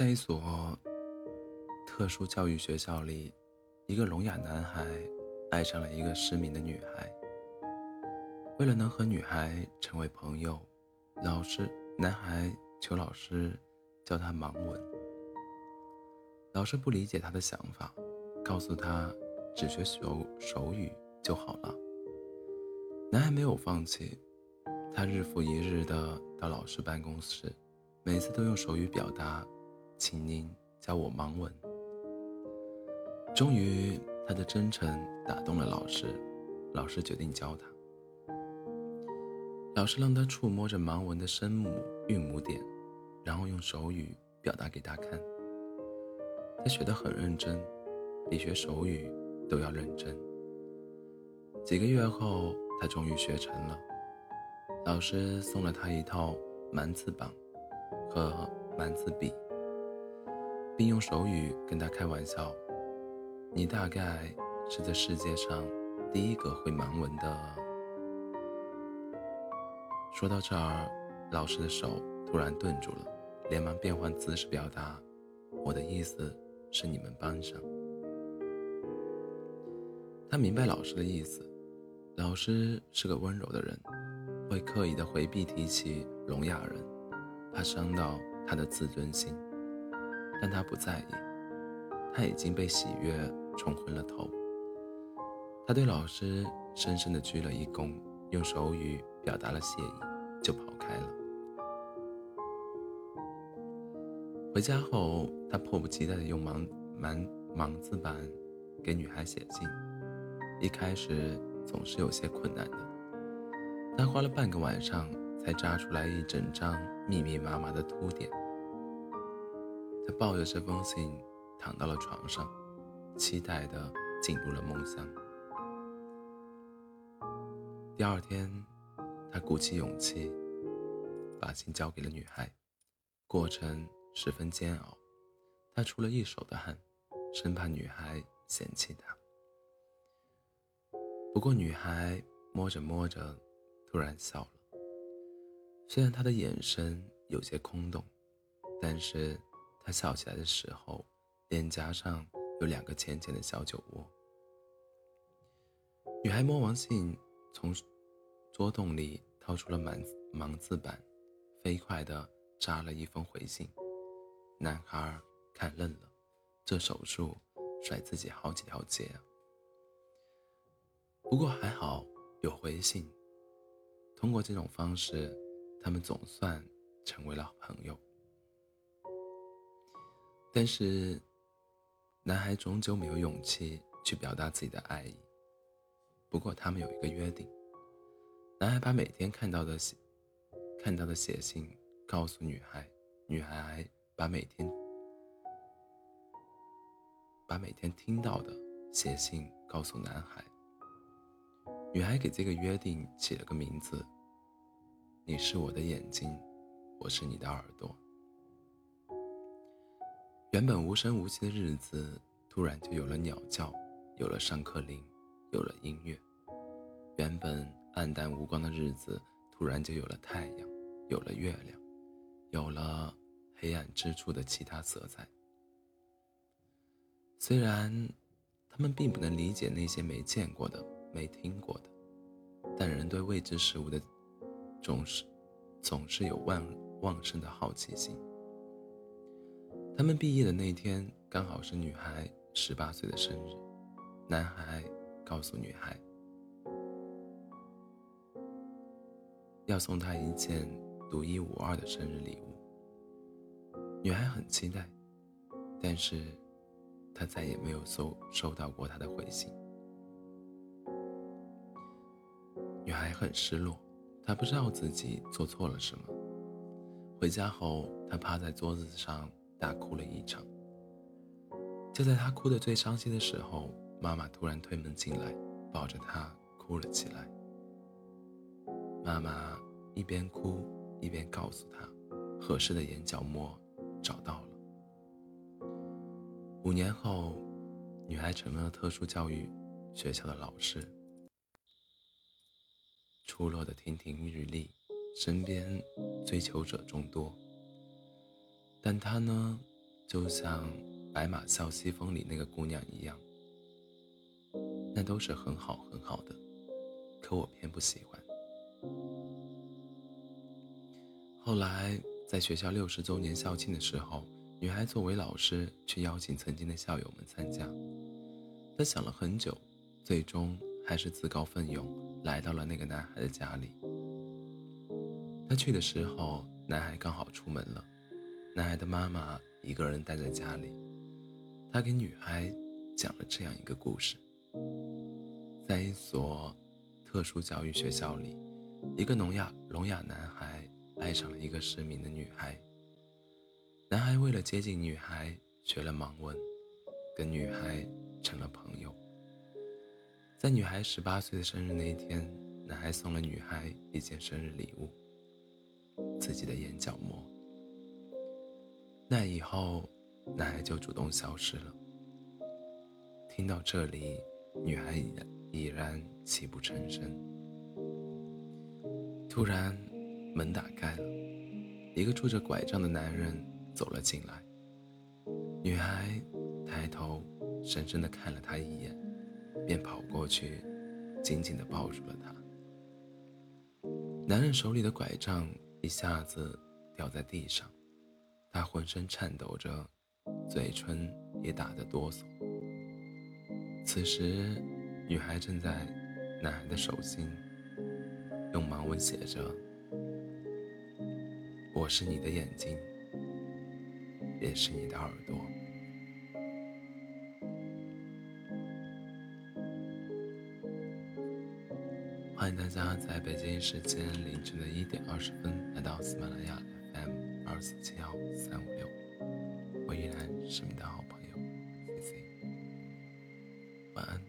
在一所特殊教育学校里，一个聋哑男孩爱上了一个失明的女孩。为了能和女孩成为朋友，老师男孩求老师教他盲文。老师不理解他的想法，告诉他只学手手语就好了。男孩没有放弃，他日复一日的到老师办公室，每次都用手语表达：“请您教我盲文。”终于，他的真诚打动了老师，老师决定教他。老师让他触摸着盲文的声母、韵母点，然后用手语表达给他看。他学得很认真，比学手语都要认真。几个月后，他终于学成了。老师送了他一套满字榜和满字笔，并用手语跟他开玩笑：“你大概是这世界上第一个会盲文的。”说到这儿，老师的手突然顿住了，连忙变换姿势表达：“我的意思。”是你们班上，他明白老师的意思。老师是个温柔的人，会刻意的回避提起聋哑人，怕伤到他的自尊心。但他不在意，他已经被喜悦冲昏了头。他对老师深深的鞠了一躬，用手语表达了谢意，就跑开了。回家后，他迫不及待地用盲盲盲字板给女孩写信。一开始总是有些困难的，他花了半个晚上才扎出来一整张密密麻麻的凸点。他抱着这封信躺到了床上，期待地进入了梦乡。第二天，他鼓起勇气把信交给了女孩，过程。十分煎熬，他出了一手的汗，生怕女孩嫌弃他。不过女孩摸着摸着，突然笑了。虽然她的眼神有些空洞，但是他笑起来的时候，脸颊上有两个浅浅的小酒窝。女孩摸完信，从桌洞里掏出了满盲字板，飞快地扎了一封回信。男孩看愣了，这手术甩自己好几条街啊！不过还好有回信，通过这种方式，他们总算成为了朋友。但是，男孩终究没有勇气去表达自己的爱意。不过他们有一个约定：男孩把每天看到的写看到的写信告诉女孩，女孩。把每天把每天听到的写信告诉男孩。女孩给这个约定起了个名字：“你是我的眼睛，我是你的耳朵。”原本无声无息的日子，突然就有了鸟叫，有了上课铃，有了音乐。原本暗淡无光的日子，突然就有了太阳，有了月亮，有了。黑暗之处的其他色彩。虽然他们并不能理解那些没见过的、没听过的，但人对未知事物的总是总是有旺旺盛的好奇心。他们毕业的那天刚好是女孩十八岁的生日，男孩告诉女孩要送她一件独一无二的生日礼物。女孩很期待，但是她再也没有收收到过他的回信。女孩很失落，她不知道自己做错了什么。回家后，她趴在桌子上大哭了一场。就在她哭得最伤心的时候，妈妈突然推门进来，抱着她哭了起来。妈妈一边哭一边告诉她，合适的眼角膜。找到了。五年后，女孩成了特殊教育学校的老师，出落的亭亭玉立，身边追求者众多。但她呢，就像《白马啸西风》里那个姑娘一样，那都是很好很好的，可我偏不喜欢。后来在学校六十周年校庆的时候，女孩作为老师去邀请曾经的校友们参加，她想了很久，最终还是自告奋勇来到了那个男孩的家里。她去的时候，男孩刚好出门了，男孩的妈妈。一个人待在家里，他给女孩讲了这样一个故事：在一所特殊教育学校里，一个聋哑聋哑男孩爱上了一个失明的女孩。男孩为了接近女孩，学了盲文，跟女孩成了朋友。在女孩十八岁的生日那天，男孩送了女孩一件生日礼物——自己的眼角膜。那以后，男孩就主动消失了。听到这里，女孩已然已然泣不成声。突然，门打开了，一个拄着拐杖的男人走了进来。女孩抬头，深深的看了他一眼，便跑过去，紧紧的抱住了他。男人手里的拐杖一下子掉在地上。他浑身颤抖着，嘴唇也打得哆嗦。此时，女孩正在男孩的手心用盲文写着：“我是你的眼睛，也是你的耳朵。”欢迎大家在北京时间凌晨的一点二十分来到喜马拉雅 FM。二四七幺三五六，我依然是你的好朋友，C C。晚安，